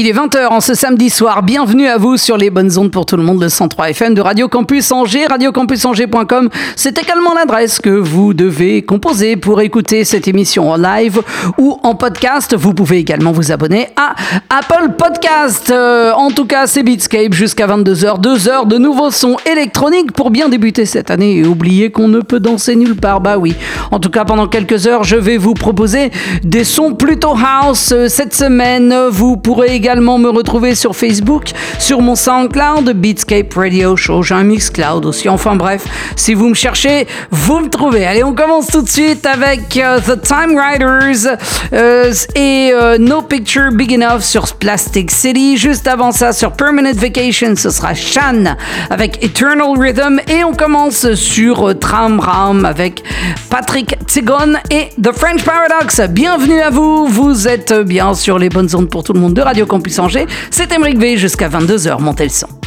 Il est 20h en ce samedi soir. Bienvenue à vous sur les bonnes ondes pour tout le monde, le 103 FM de Radio Campus Angers, radiocampusangers.com. C'est également l'adresse que vous devez composer pour écouter cette émission en live ou en podcast. Vous pouvez également vous abonner à Apple Podcast. Euh, en tout cas, c'est Beatscape jusqu'à 22h. Deux heures de nouveaux sons électroniques pour bien débuter cette année et oublier qu'on ne peut danser nulle part. Bah oui. En tout cas, pendant quelques heures, je vais vous proposer des sons plutôt house. Euh, Cette semaine, vous pourrez également me retrouver sur Facebook, sur mon SoundCloud, Beatscape Radio Show. J'ai un Mixcloud aussi. Enfin bref, si vous me cherchez, vous me trouvez. Allez, on commence tout de suite avec euh, The Time Riders euh, et euh, No Picture Big Enough sur Plastic City. Juste avant ça, sur Permanent Vacation, ce sera Shan avec Eternal Rhythm. Et on commence sur Tram Ram avec Patrick Tigon et The French Paradox. Bienvenue à vous. Vous êtes bien sur les bonnes ondes pour tout le monde de Radio Campus Angers. C'est Emmerich V jusqu'à 22h. Montez le son.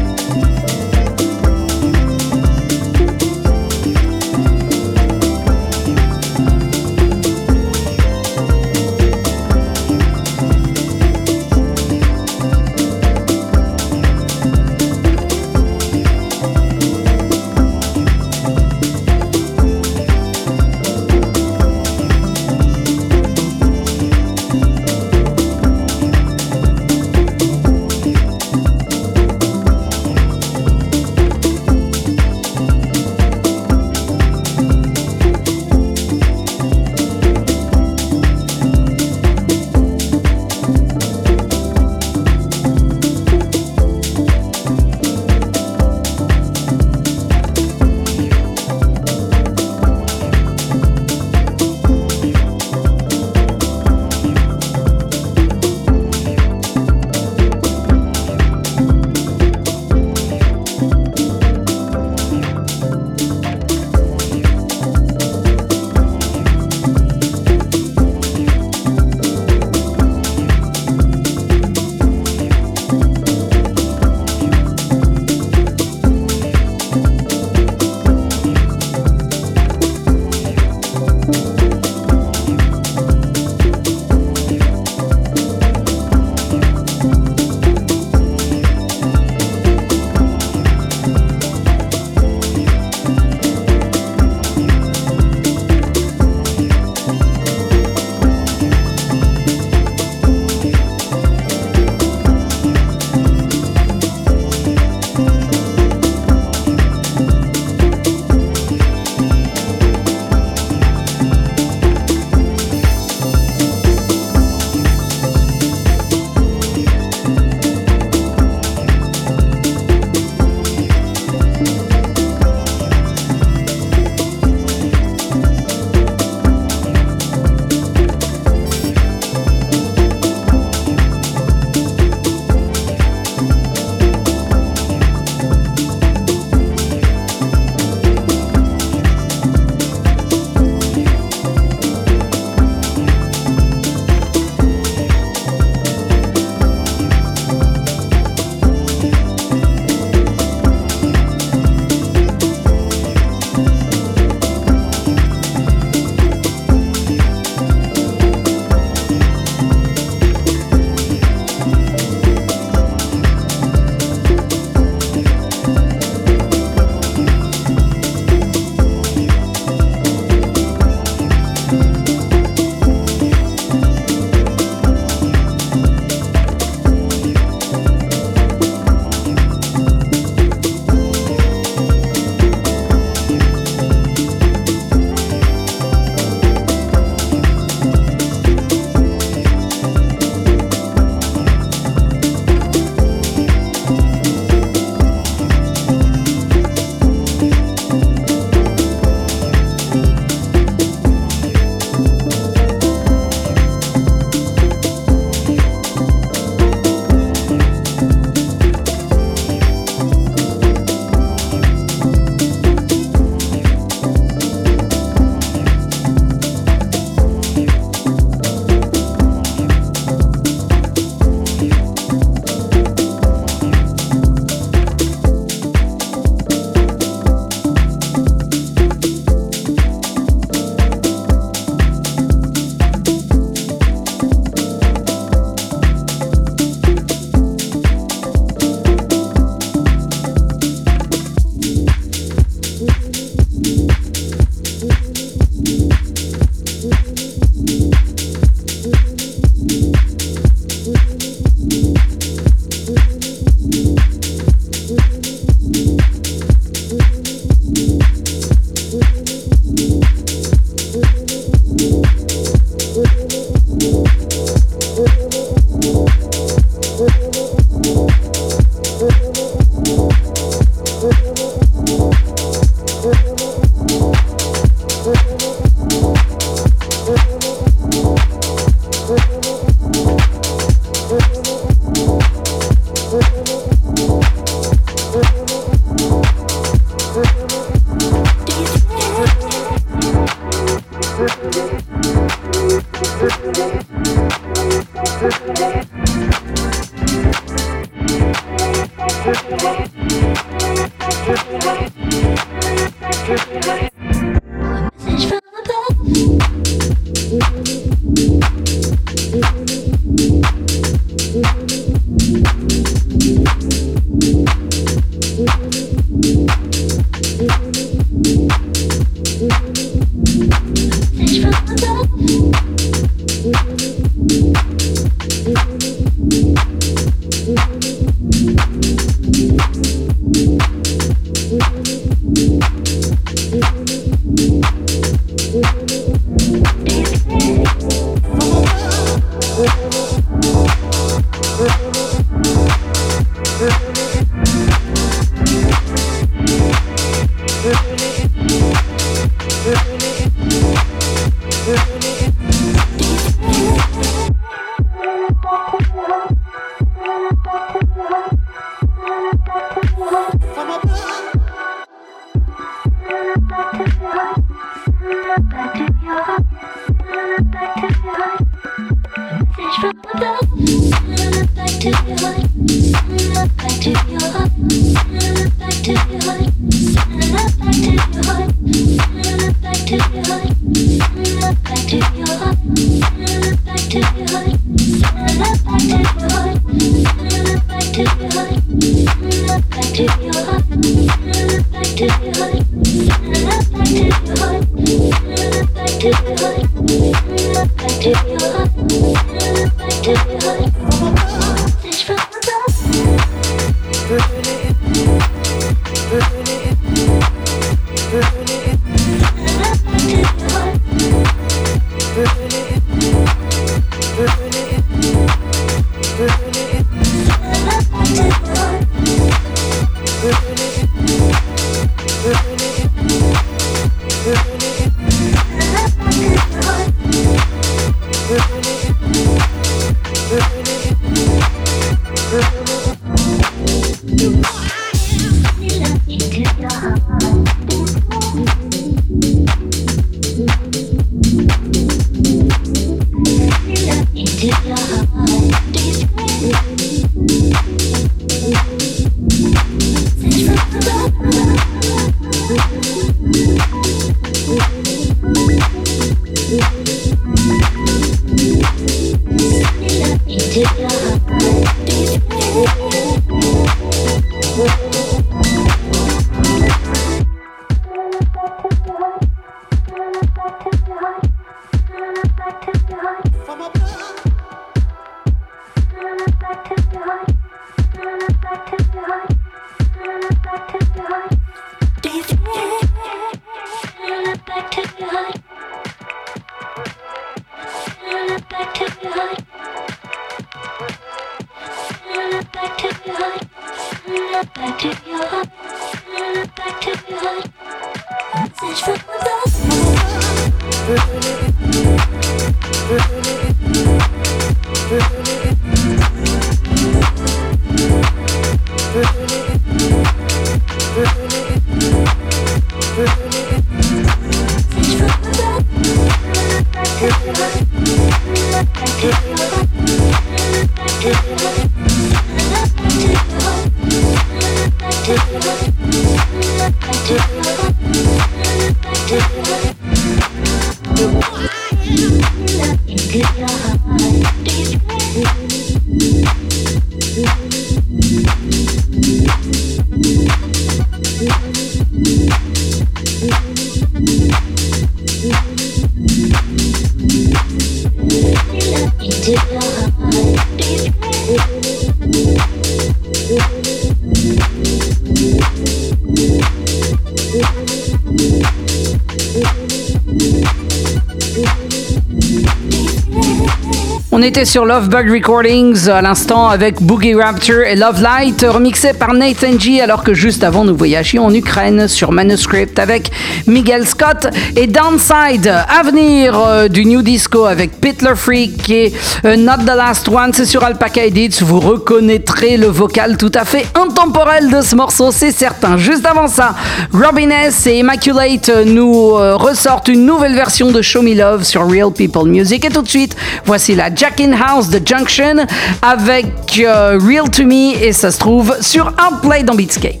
Était sur Love Bug Recordings à l'instant avec Boogie Rapture et Love Light, remixé par Nathan G, alors que juste avant nous voyagions en Ukraine sur Manuscript avec Miguel Scott et Downside. Avenir euh, du New Disco avec Pitler Freak et euh, Not the Last One, c'est sur Alpaca Edits. Vous reconnaîtrez le vocal tout à fait intemporel de ce morceau, c'est certain. Juste avant ça, Robin S et Immaculate nous euh, ressortent une nouvelle version de Show Me Love sur Real People Music. Et tout de suite, voici la Jack in House de Junction avec euh, Real to Me et ça se trouve sur Outplay dans Beatscape.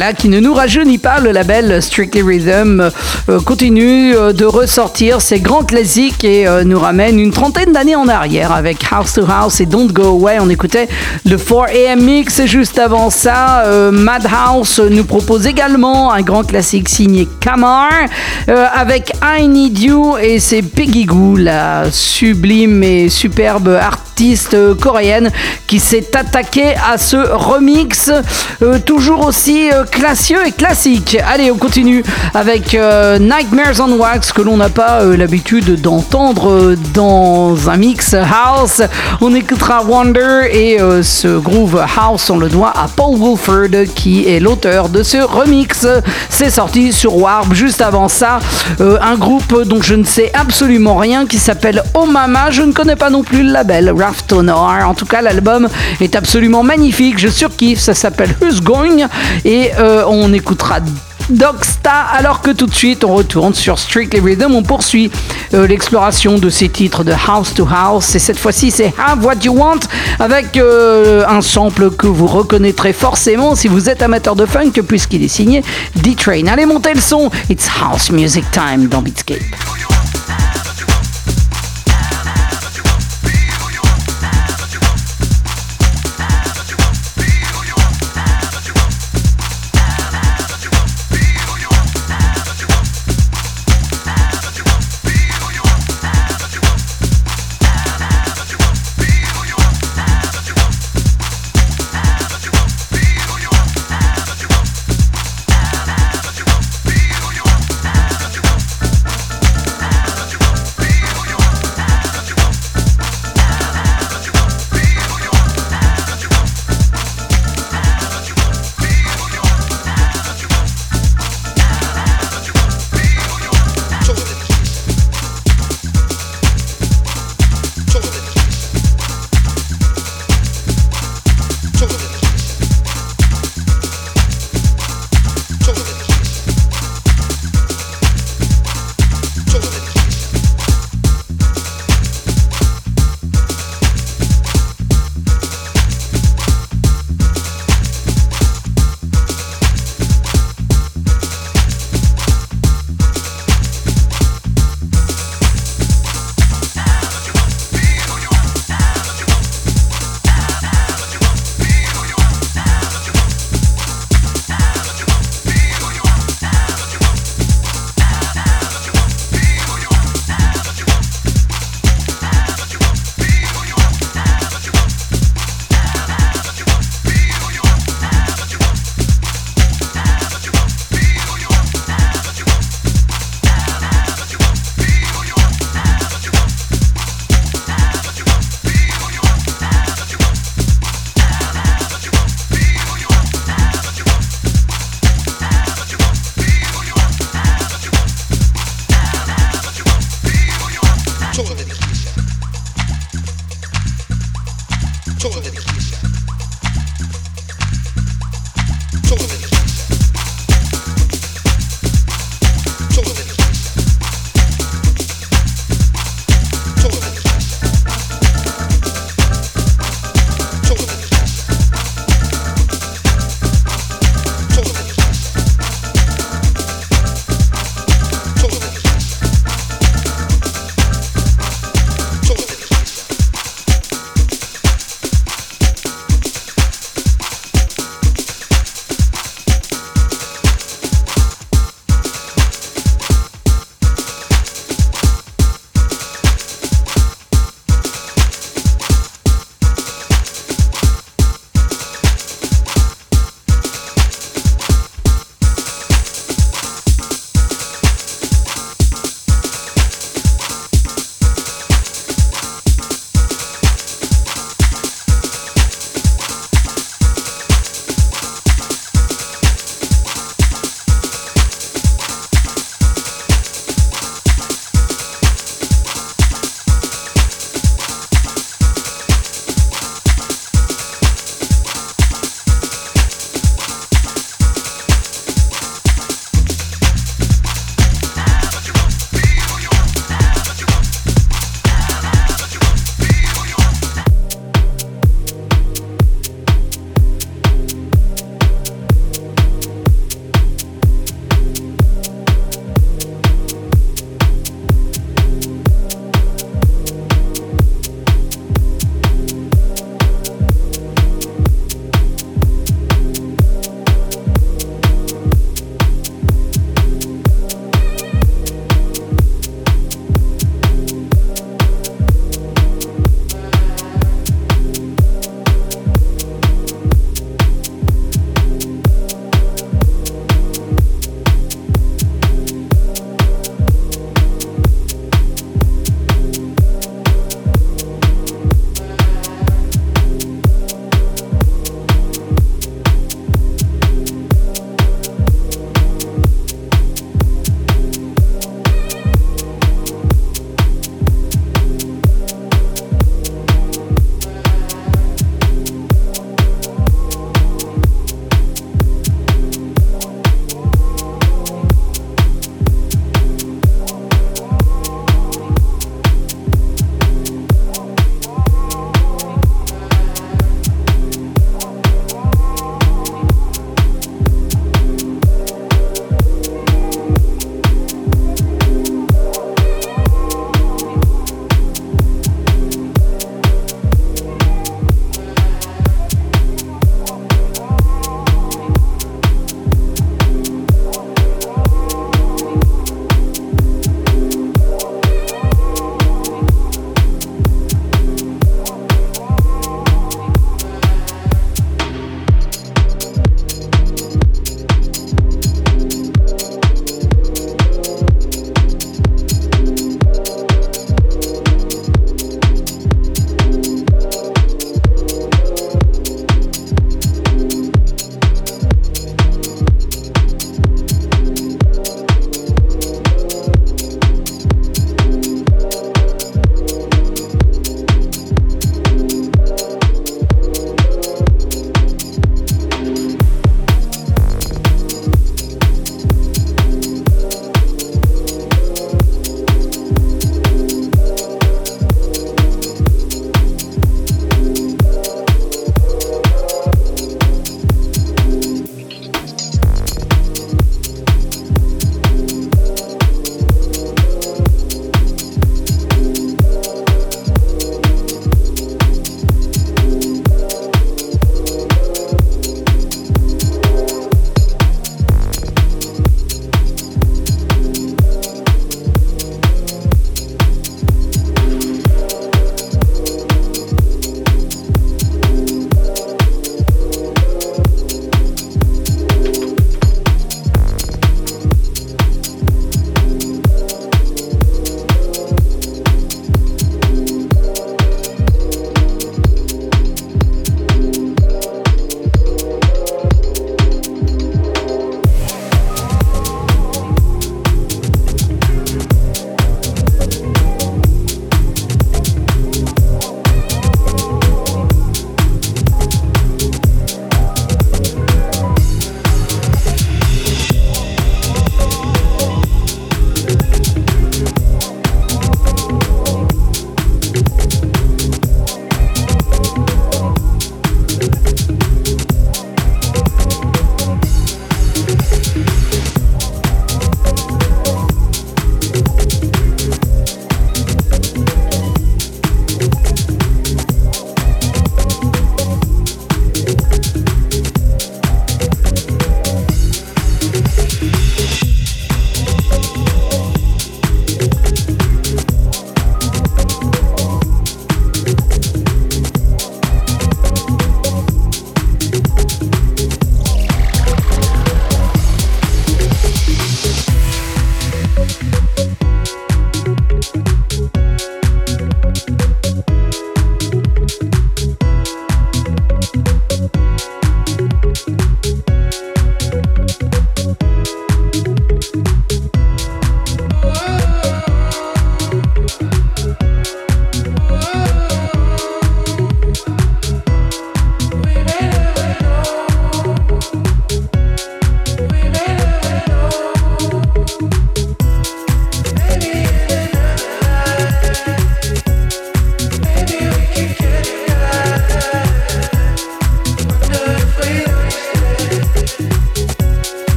Voilà qui ne nous rajeunit pas. Le label Strictly Rhythm continue euh, de ressortir ses grands classiques et euh, nous ramène une trentaine d'années en arrière avec House to House et Don't Go Away. On écoutait le 4AM Mix juste avant ça. Madhouse nous propose également un grand classique signé Kamar avec I Need You et c'est Peggy Goo, la sublime et superbe artiste coréenne qui s'est attaquée à ce remix toujours aussi classieux et classique. Allez, on continue avec Nightmares on Wax que l'on n'a pas euh, l'habitude d'entendre euh, dans un mix house. On écoutera Wonder et euh, ce groove house on le doit à Paul Wolford qui est l'auteur de ce remix. C'est sorti sur Warp juste avant ça. un groupe dont je ne sais absolument rien qui s'appelle Oh Mama. Je ne connais pas non plus le label Raftonar. En tout cas, l'album est absolument magnifique. Je surkiffe. Ça s'appelle Who's Going? Et on écoutera Dogsta, alors que tout de suite on retourne sur Strictly Rhythm, on poursuit euh, l'exploration de ces titres de House to House, et cette fois-ci c'est Have What You Want, avec euh, un sample que vous reconnaîtrez forcément si vous êtes amateur de funk, puisqu'il est signé D-Train. Allez, montez le son, it's House Music Time dans Beatscape.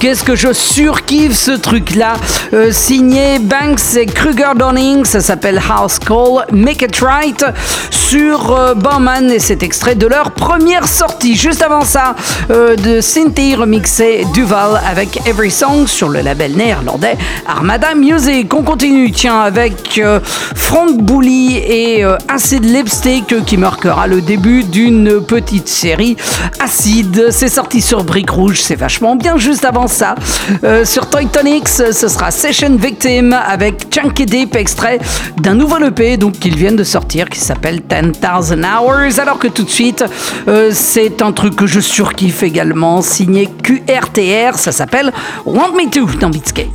Qu'est-ce que je surkiffe ce truc-là? Euh, signé Banks et Kruger Donning, ça s'appelle House Call, Make It Right sur euh, Bowman et cet extrait de leur première sortie. Juste avant ça, euh, de Cynthia remixé Duval avec Every Song sur le label néerlandais Armada Music. On continue, tiens, avec Frank Bouli et Acid Lipstick qui marquera le début d'une petite série Acid. C'est sorti sur Brick Rouge, c'est vachement bien. Juste avant ça, sur Toy Tonics, ce sera Session Victim avec Chunky Deep, extrait d'un nouveau EP donc qu'ils viennent de sortir qui s'appelle 10,000 Hours. Alors que tout de suite, euh, c'est un truc que je surkiffe également, signé QRTR, ça s'appelle Want Me To dans Beatscape.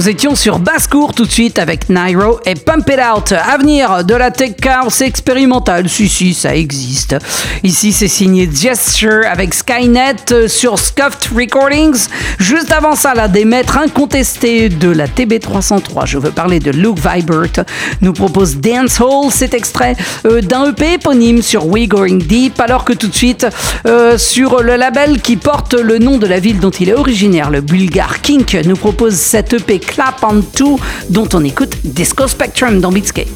Nous étions sur basse-cour tout de suite avec Nairo et Pump It Out. Avenir de la tech house expérimentale. Si, si, ça existe. Ici, c'est signé Gesture avec Skynet sur Scuffed Recordings. Juste avant ça, là, des maîtres incontestés de la TB303. Je veux parler de Luke Vibert. Nous propose Dance Hall, cet extrait euh, d'un EP éponyme sur We Going Deep. Alors que tout de suite, euh, sur le label qui porte le nom de la ville dont il est originaire, le bulgare Kink, nous propose cette EP Clap on Two dont on écoute Disco Spectrum dans Beatscape.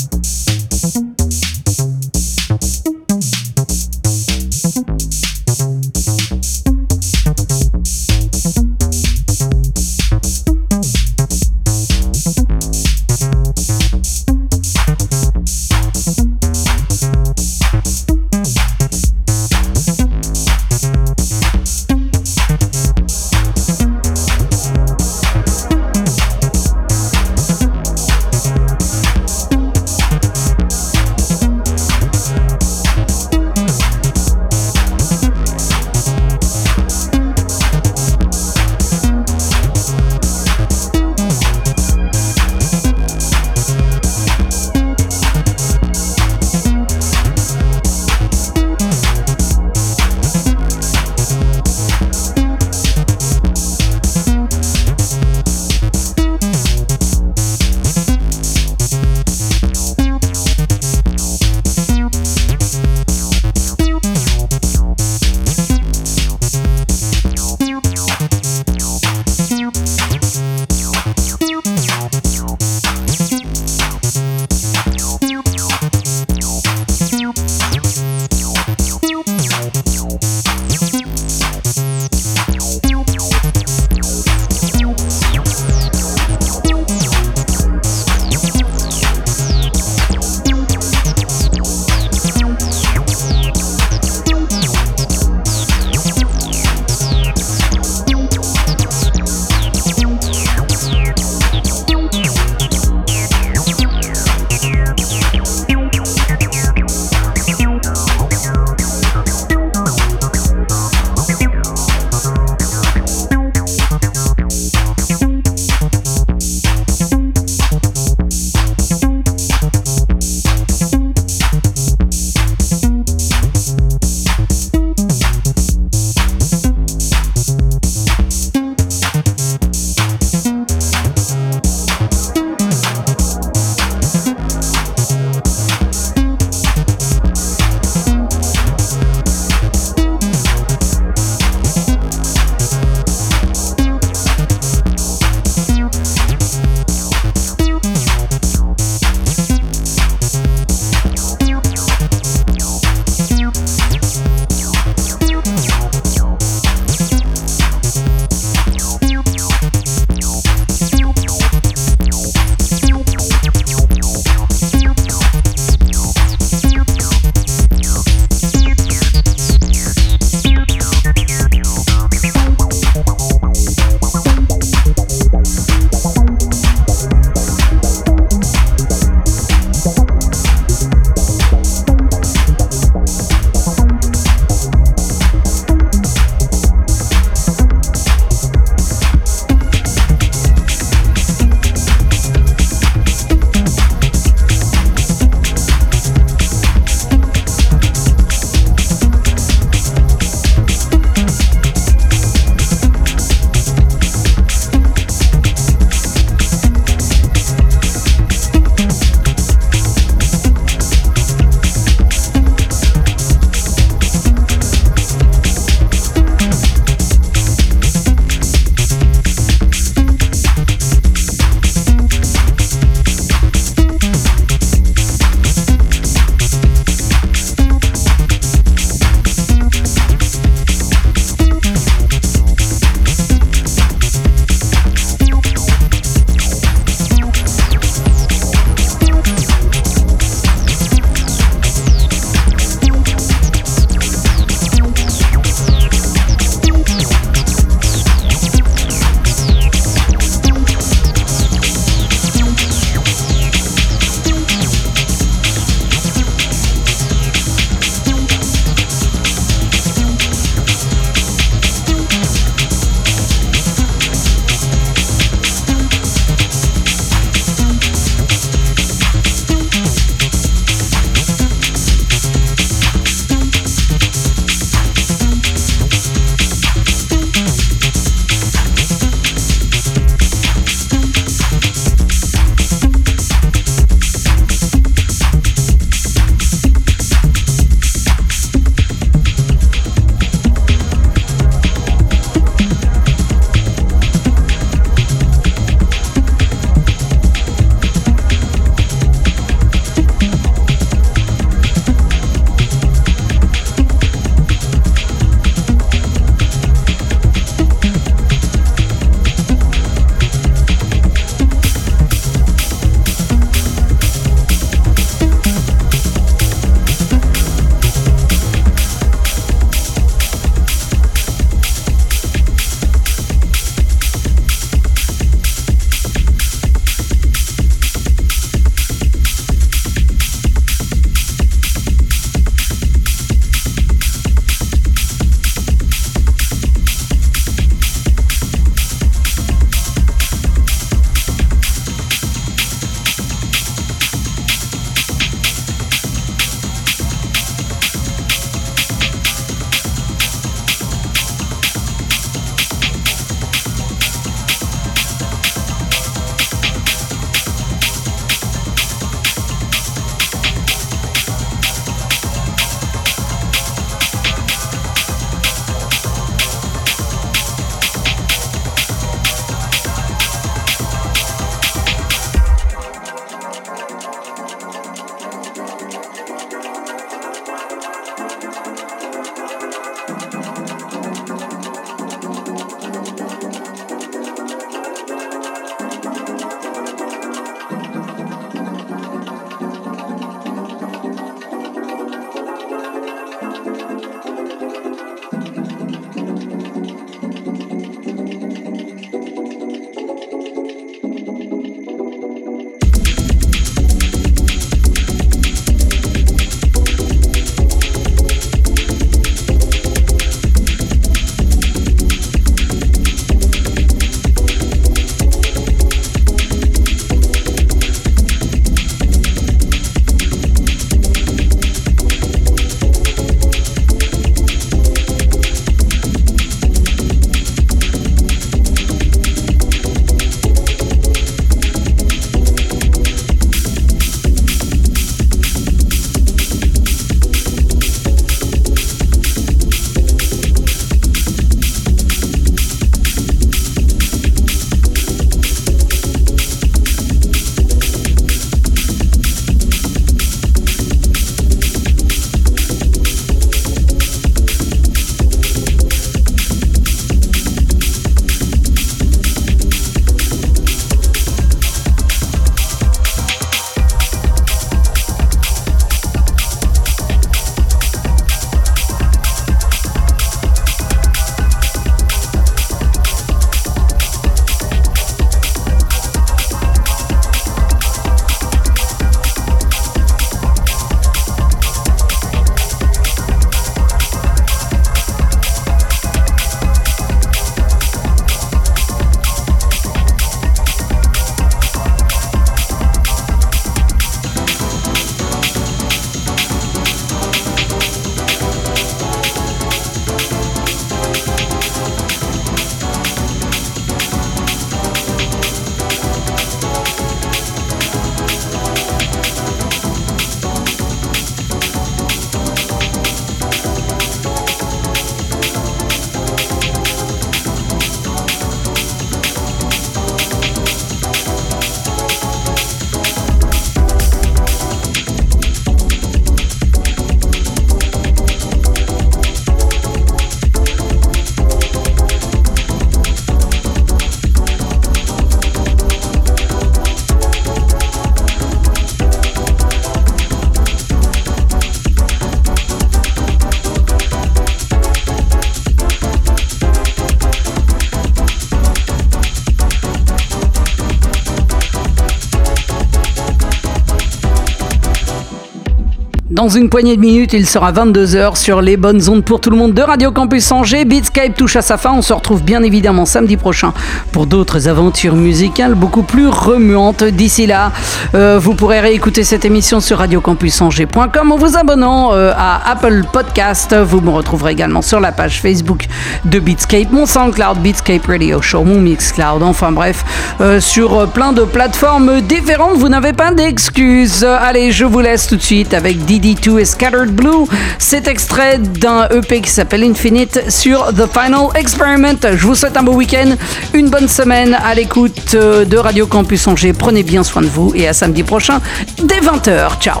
Dans une poignée de minutes, il sera 22h sur les bonnes ondes pour tout le monde de Radio Campus Angers. Beatscape touche à sa fin. On se retrouve bien évidemment samedi prochain pour d'autres aventures musicales beaucoup plus remuantes. D'ici là, euh, vous pourrez réécouter cette émission sur radiocampusangers.com en vous abonnant euh, à Apple Podcast. Vous me retrouverez également sur la page Facebook de Beatscape, mon SoundCloud, Beatscape Radio Show, mon Mixcloud. Enfin bref, euh, sur plein de plateformes différentes. Vous n'avez pas d'excuses. Allez, je vous laisse tout de suite avec DD2 et Scattered Blue. C'est extrait d'un EP qui s'appelle Infinite sur The Final Experiment. Je vous souhaite un beau week-end, une bonne semaine à l'écoute euh, de Radio Campus Angers. Prenez bien soin de vous et à samedi prochain dès 20h. Ciao